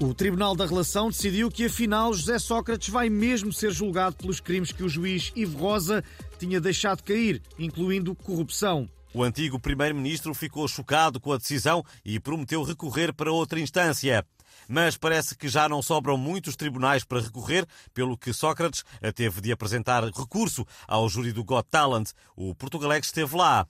O Tribunal da Relação decidiu que, afinal, José Sócrates vai mesmo ser julgado pelos crimes que o juiz Ivo Rosa tinha deixado cair, incluindo corrupção. O antigo primeiro-ministro ficou chocado com a decisão e prometeu recorrer para outra instância. Mas parece que já não sobram muitos tribunais para recorrer, pelo que Sócrates teve de apresentar recurso ao júri do Got Talent. O Portugalex esteve lá.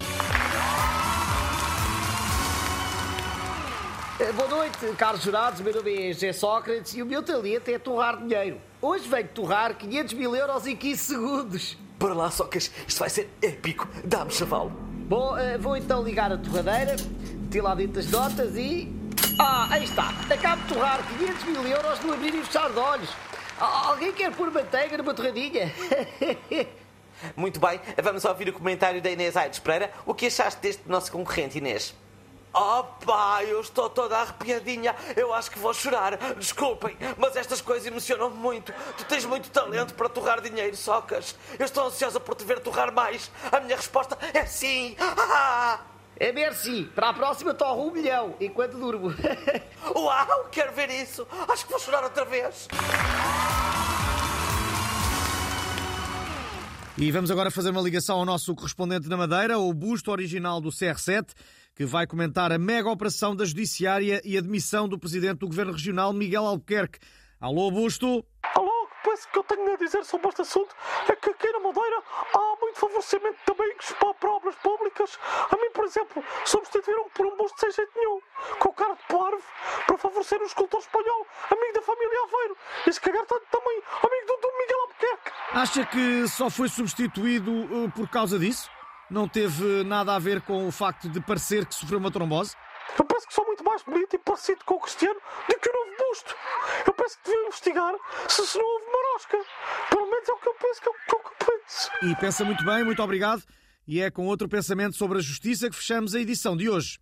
Boa noite, caros jurados. Meu nome é José Sócrates e o meu talento é torrar dinheiro. Hoje venho torrar 500 mil euros em 15 segundos. Para lá, Socas, isto vai ser épico. Dá-me chavalo. Bom, eh, vou então ligar a torradeira, meter lá dentro as notas e. Ah, aí está. Acabo de torrar 500 mil euros no abrir e fechar de olhos. Alguém quer pôr manteiga numa torradinha? Muito bem, vamos ouvir o comentário da Inês Aires Pereira. O que achaste deste nosso concorrente, Inês? Oh pá, eu estou toda arrepiadinha. Eu acho que vou chorar. Desculpem, mas estas coisas emocionam-me muito. Tu tens muito talento para torrar dinheiro, Socas. Eu estou ansiosa por te ver torrar mais. A minha resposta é sim. Ah! É merci. Para a próxima torro um milhão, enquanto durmo. Uau, quero ver isso. Acho que vou chorar outra vez. E vamos agora fazer uma ligação ao nosso correspondente na Madeira, o busto original do CR7, que vai comentar a mega operação da Judiciária e a demissão do presidente do Governo Regional, Miguel Albuquerque. Alô, busto? Alô, pois o que eu tenho a dizer sobre este assunto é que aqui na Madeira há muito favorecimento de amigos para, obras públicas. A mim, por exemplo, substituíram por um busto sem jeito nenhum, com cara de parvo, para favorecer um escultor espanhol, amigo da família Aveiro. E se calhar tanto também amigo do, do Miguel Albuquerque. Acha que só foi substituído uh, por causa disso? Não teve nada a ver com o facto de parecer que sofreu uma trombose? Eu penso que sou muito mais bonito e parecido com o Cristiano do que o novo busto. Eu penso que deviam investigar se, se não houve marosca. Pelo menos é o que eu penso, que é o que eu penso. E pensa muito bem, muito obrigado. E é com outro pensamento sobre a justiça que fechamos a edição de hoje.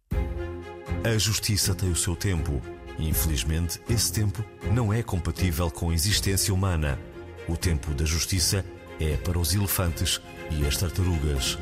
A justiça tem o seu tempo. Infelizmente, esse tempo não é compatível com a existência humana. O tempo da justiça é para os elefantes e as tartarugas.